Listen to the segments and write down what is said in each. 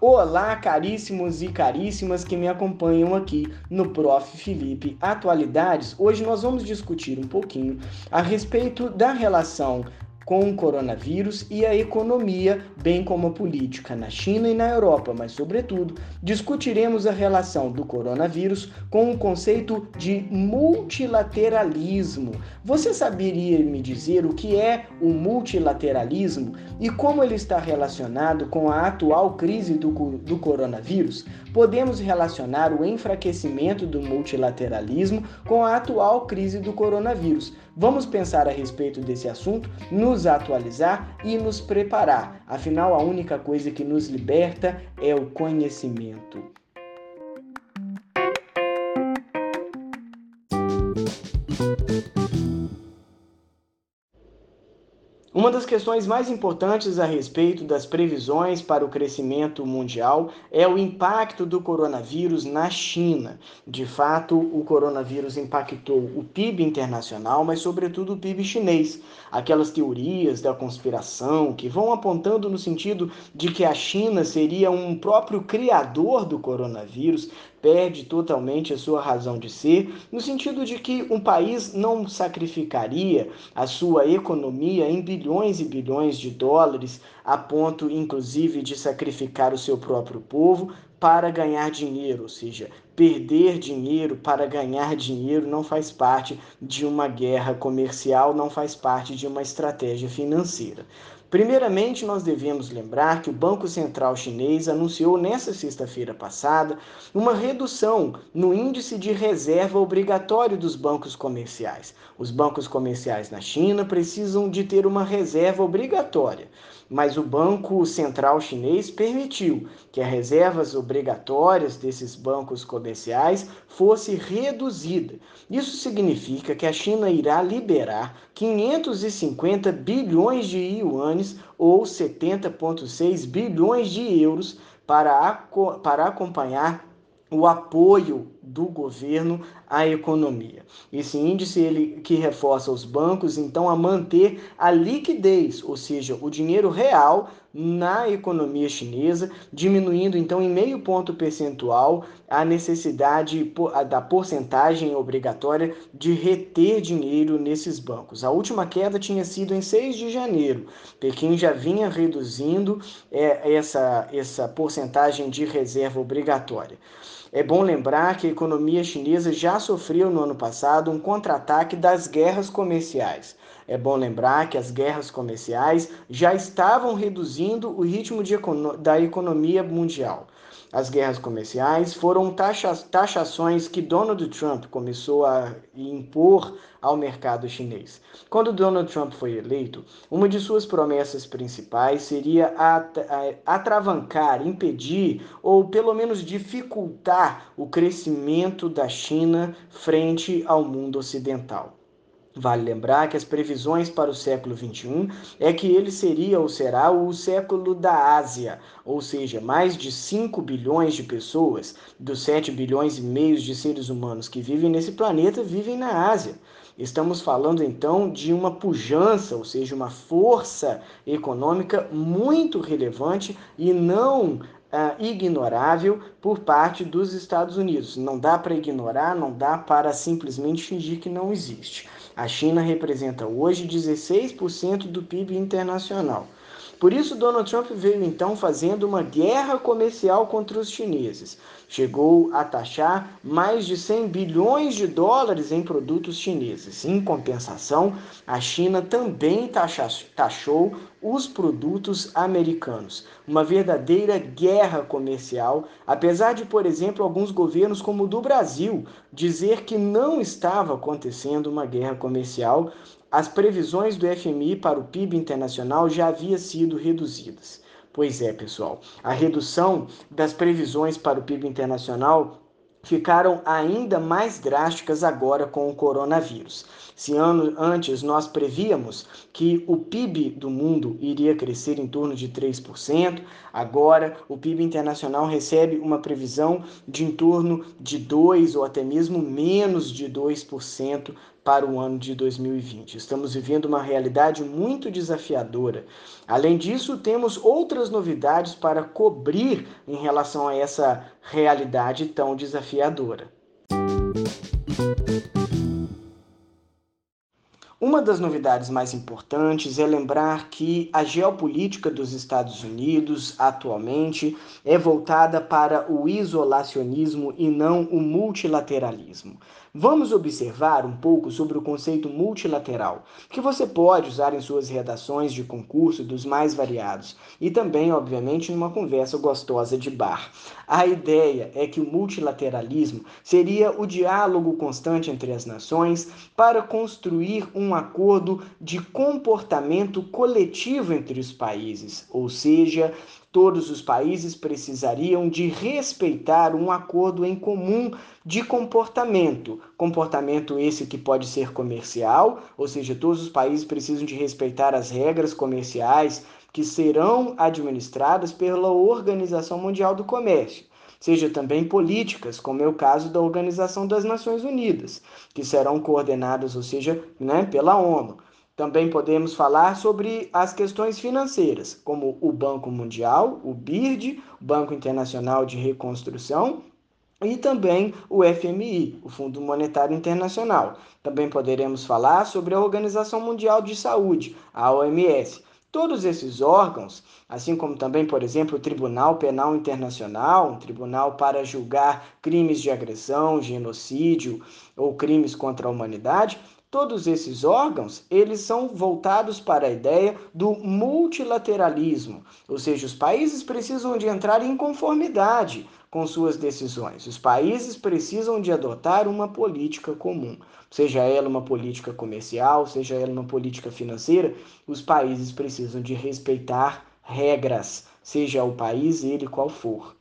Olá, caríssimos e caríssimas que me acompanham aqui no Prof. Felipe Atualidades. Hoje nós vamos discutir um pouquinho a respeito da relação com o coronavírus e a economia, bem como a política na China e na Europa, mas, sobretudo, discutiremos a relação do coronavírus com o conceito de multilateralismo. Você saberia me dizer o que é o multilateralismo e como ele está relacionado com a atual crise do, do coronavírus? Podemos relacionar o enfraquecimento do multilateralismo com a atual crise do coronavírus. Vamos pensar a respeito desse assunto nos atualizar e nos preparar. Afinal, a única coisa que nos liberta é o conhecimento. Uma das questões mais importantes a respeito das previsões para o crescimento mundial é o impacto do coronavírus na China. De fato, o coronavírus impactou o PIB internacional, mas, sobretudo, o PIB chinês. Aquelas teorias da conspiração que vão apontando no sentido de que a China seria um próprio criador do coronavírus perde totalmente a sua razão de ser, no sentido de que um país não sacrificaria a sua economia em bilhões e bilhões de dólares, a ponto inclusive de sacrificar o seu próprio povo para ganhar dinheiro, ou seja, perder dinheiro para ganhar dinheiro não faz parte de uma guerra comercial, não faz parte de uma estratégia financeira. Primeiramente, nós devemos lembrar que o Banco Central Chinês anunciou nesta sexta-feira passada uma redução no índice de reserva obrigatório dos bancos comerciais. Os bancos comerciais na China precisam de ter uma reserva obrigatória, mas o Banco Central Chinês permitiu que as reservas obrigatórias desses bancos comerciais fosse reduzida. Isso significa que a China irá liberar 550 bilhões de yuan ou 70,6 bilhões de euros para, para acompanhar o apoio do governo à economia. Esse índice ele que reforça os bancos então a manter a liquidez, ou seja, o dinheiro real na economia chinesa, diminuindo então em meio ponto percentual a necessidade da porcentagem obrigatória de reter dinheiro nesses bancos. A última queda tinha sido em 6 de janeiro. Pequim já vinha reduzindo é, essa, essa porcentagem de reserva obrigatória. É bom lembrar que a economia chinesa já sofreu no ano passado um contra-ataque das guerras comerciais. É bom lembrar que as guerras comerciais já estavam reduzindo o ritmo econo da economia mundial. As guerras comerciais foram taxa taxações que Donald Trump começou a impor ao mercado chinês. Quando Donald Trump foi eleito, uma de suas promessas principais seria atravancar, impedir ou pelo menos dificultar o crescimento da China frente ao mundo ocidental. Vale lembrar que as previsões para o século XXI é que ele seria ou será o século da Ásia, ou seja, mais de 5 bilhões de pessoas, dos 7 bilhões e meio de seres humanos que vivem nesse planeta, vivem na Ásia. Estamos falando então de uma pujança, ou seja, uma força econômica muito relevante e não Uh, ignorável por parte dos Estados Unidos. Não dá para ignorar, não dá para simplesmente fingir que não existe. A China representa hoje 16% do PIB internacional. Por isso, Donald Trump veio então fazendo uma guerra comercial contra os chineses. Chegou a taxar mais de 100 bilhões de dólares em produtos chineses. Em compensação, a China também taxou os produtos americanos. Uma verdadeira guerra comercial, apesar de, por exemplo, alguns governos, como o do Brasil, dizer que não estava acontecendo uma guerra comercial as previsões do FMI para o PIB internacional já haviam sido reduzidas. Pois é, pessoal, a redução das previsões para o PIB internacional ficaram ainda mais drásticas agora com o coronavírus. Se ano, antes nós prevíamos que o PIB do mundo iria crescer em torno de 3%, agora o PIB internacional recebe uma previsão de em torno de 2 ou até mesmo menos de 2% para o ano de 2020. Estamos vivendo uma realidade muito desafiadora. Além disso, temos outras novidades para cobrir em relação a essa realidade tão desafiadora. Uma das novidades mais importantes é lembrar que a geopolítica dos Estados Unidos atualmente é voltada para o isolacionismo e não o multilateralismo. Vamos observar um pouco sobre o conceito multilateral, que você pode usar em suas redações de concurso dos mais variados e também, obviamente, numa conversa gostosa de bar. A ideia é que o multilateralismo seria o diálogo constante entre as nações para construir um acordo de comportamento coletivo entre os países, ou seja, todos os países precisariam de respeitar um acordo em comum de comportamento. Comportamento esse que pode ser comercial, ou seja, todos os países precisam de respeitar as regras comerciais que serão administradas pela Organização Mundial do Comércio seja também políticas, como é o caso da Organização das Nações Unidas, que serão coordenadas, ou seja, né, pela ONU. Também podemos falar sobre as questões financeiras, como o Banco Mundial, o BIRD, o Banco Internacional de Reconstrução, e também o FMI, o Fundo Monetário Internacional. Também poderemos falar sobre a Organização Mundial de Saúde, a OMS. Todos esses órgãos, assim como também, por exemplo, o Tribunal Penal Internacional, um tribunal para julgar crimes de agressão, genocídio ou crimes contra a humanidade, Todos esses órgãos, eles são voltados para a ideia do multilateralismo, ou seja, os países precisam de entrar em conformidade com suas decisões. Os países precisam de adotar uma política comum, seja ela uma política comercial, seja ela uma política financeira, os países precisam de respeitar regras, seja o país ele qual for.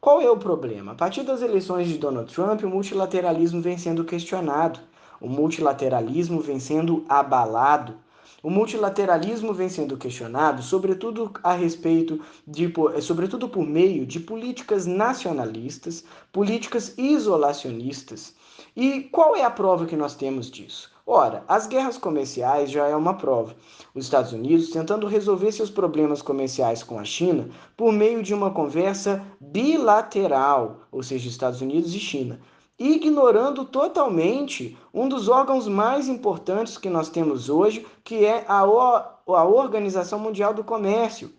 Qual é o problema? A partir das eleições de Donald Trump, o multilateralismo vem sendo questionado o multilateralismo vem sendo abalado. O multilateralismo vem sendo questionado, sobretudo a respeito de, sobretudo por meio de políticas nacionalistas, políticas isolacionistas. E qual é a prova que nós temos disso? Ora, as guerras comerciais já é uma prova. Os Estados Unidos tentando resolver seus problemas comerciais com a China por meio de uma conversa bilateral, ou seja, Estados Unidos e China ignorando totalmente um dos órgãos mais importantes que nós temos hoje, que é a, a Organização Mundial do Comércio.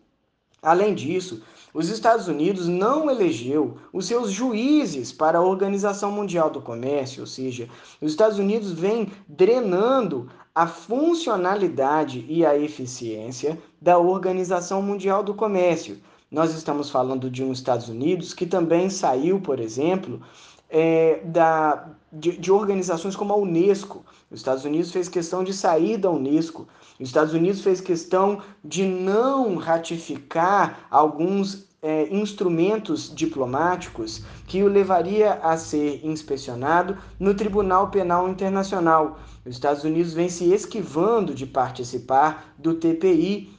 Além disso, os Estados Unidos não elegeu os seus juízes para a Organização Mundial do Comércio, ou seja, os Estados Unidos vem drenando a funcionalidade e a eficiência da Organização Mundial do Comércio. Nós estamos falando de um Estados Unidos que também saiu, por exemplo, é, da, de, de, organizações como a Unesco. Os Estados Unidos fez questão de sair da Unesco. Os Estados Unidos fez questão de não ratificar alguns é, instrumentos diplomáticos que o levaria a ser inspecionado no Tribunal Penal Internacional. Os Estados Unidos vem se esquivando de participar do TPI.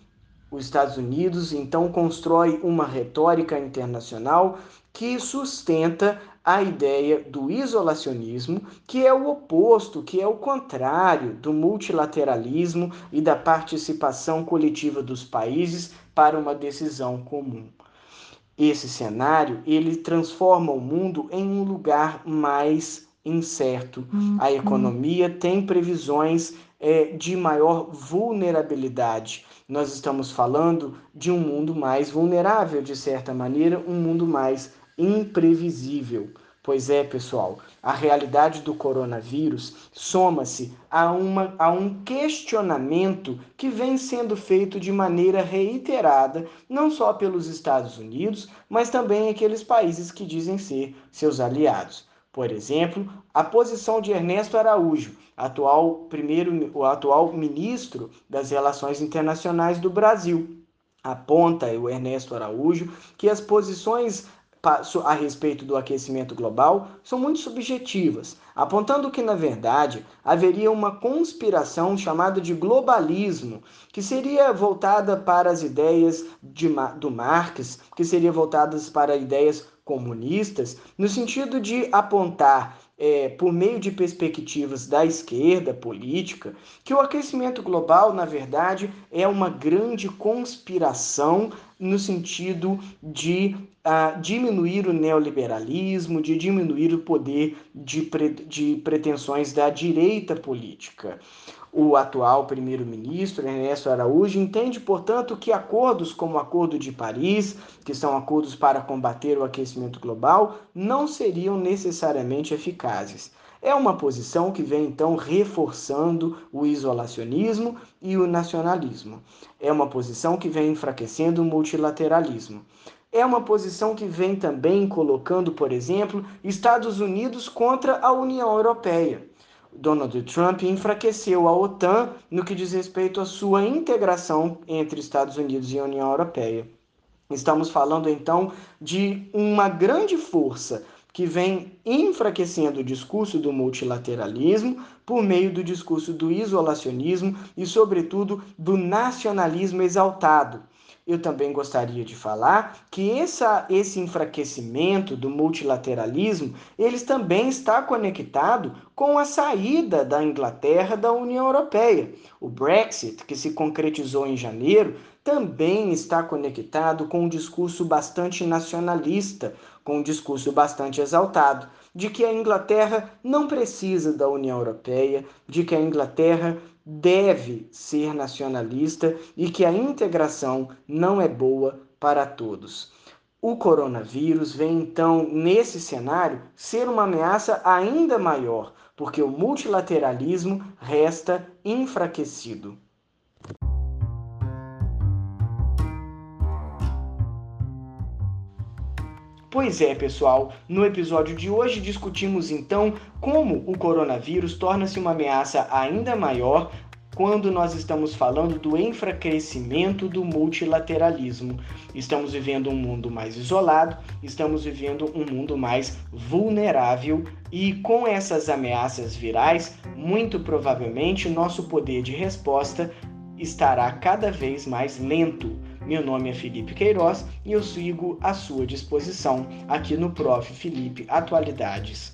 Os Estados Unidos então constrói uma retórica internacional que sustenta a ideia do isolacionismo, que é o oposto, que é o contrário do multilateralismo e da participação coletiva dos países para uma decisão comum. Esse cenário, ele transforma o mundo em um lugar mais incerto. A uhum. economia tem previsões é, de maior vulnerabilidade. Nós estamos falando de um mundo mais vulnerável, de certa maneira, um mundo mais imprevisível. Pois é, pessoal, a realidade do coronavírus soma-se a, a um questionamento que vem sendo feito de maneira reiterada, não só pelos Estados Unidos, mas também aqueles países que dizem ser seus aliados. Por exemplo, a posição de Ernesto Araújo, atual primeiro, o atual ministro das Relações Internacionais do Brasil, aponta o Ernesto Araújo que as posições a respeito do aquecimento global são muito subjetivas, apontando que, na verdade, haveria uma conspiração chamada de globalismo, que seria voltada para as ideias de, do Marx, que seria voltada para ideias comunistas, no sentido de apontar é, por meio de perspectivas da esquerda política, que o aquecimento global, na verdade, é uma grande conspiração no sentido de uh, diminuir o neoliberalismo, de diminuir o poder de, pre de pretensões da direita política. O atual primeiro-ministro, Ernesto Araújo, entende, portanto, que acordos como o Acordo de Paris, que são acordos para combater o aquecimento global, não seriam necessariamente eficazes. É uma posição que vem então reforçando o isolacionismo e o nacionalismo. É uma posição que vem enfraquecendo o multilateralismo. É uma posição que vem também colocando, por exemplo, Estados Unidos contra a União Europeia. Donald Trump enfraqueceu a OTAN no que diz respeito à sua integração entre Estados Unidos e União Europeia. Estamos falando então de uma grande força que vem enfraquecendo o discurso do multilateralismo por meio do discurso do isolacionismo e, sobretudo, do nacionalismo exaltado eu também gostaria de falar que essa, esse enfraquecimento do multilateralismo, ele também está conectado com a saída da Inglaterra da União Europeia. O Brexit, que se concretizou em janeiro, também está conectado com um discurso bastante nacionalista, com um discurso bastante exaltado, de que a Inglaterra não precisa da União Europeia, de que a Inglaterra deve ser nacionalista e que a integração não é boa para todos. O coronavírus vem então, nesse cenário, ser uma ameaça ainda maior, porque o multilateralismo resta enfraquecido. Pois é, pessoal, no episódio de hoje discutimos então como o coronavírus torna-se uma ameaça ainda maior quando nós estamos falando do enfraquecimento do multilateralismo. Estamos vivendo um mundo mais isolado, estamos vivendo um mundo mais vulnerável e com essas ameaças virais, muito provavelmente nosso poder de resposta estará cada vez mais lento. Meu nome é Felipe Queiroz e eu sigo à sua disposição aqui no Prof. Felipe Atualidades.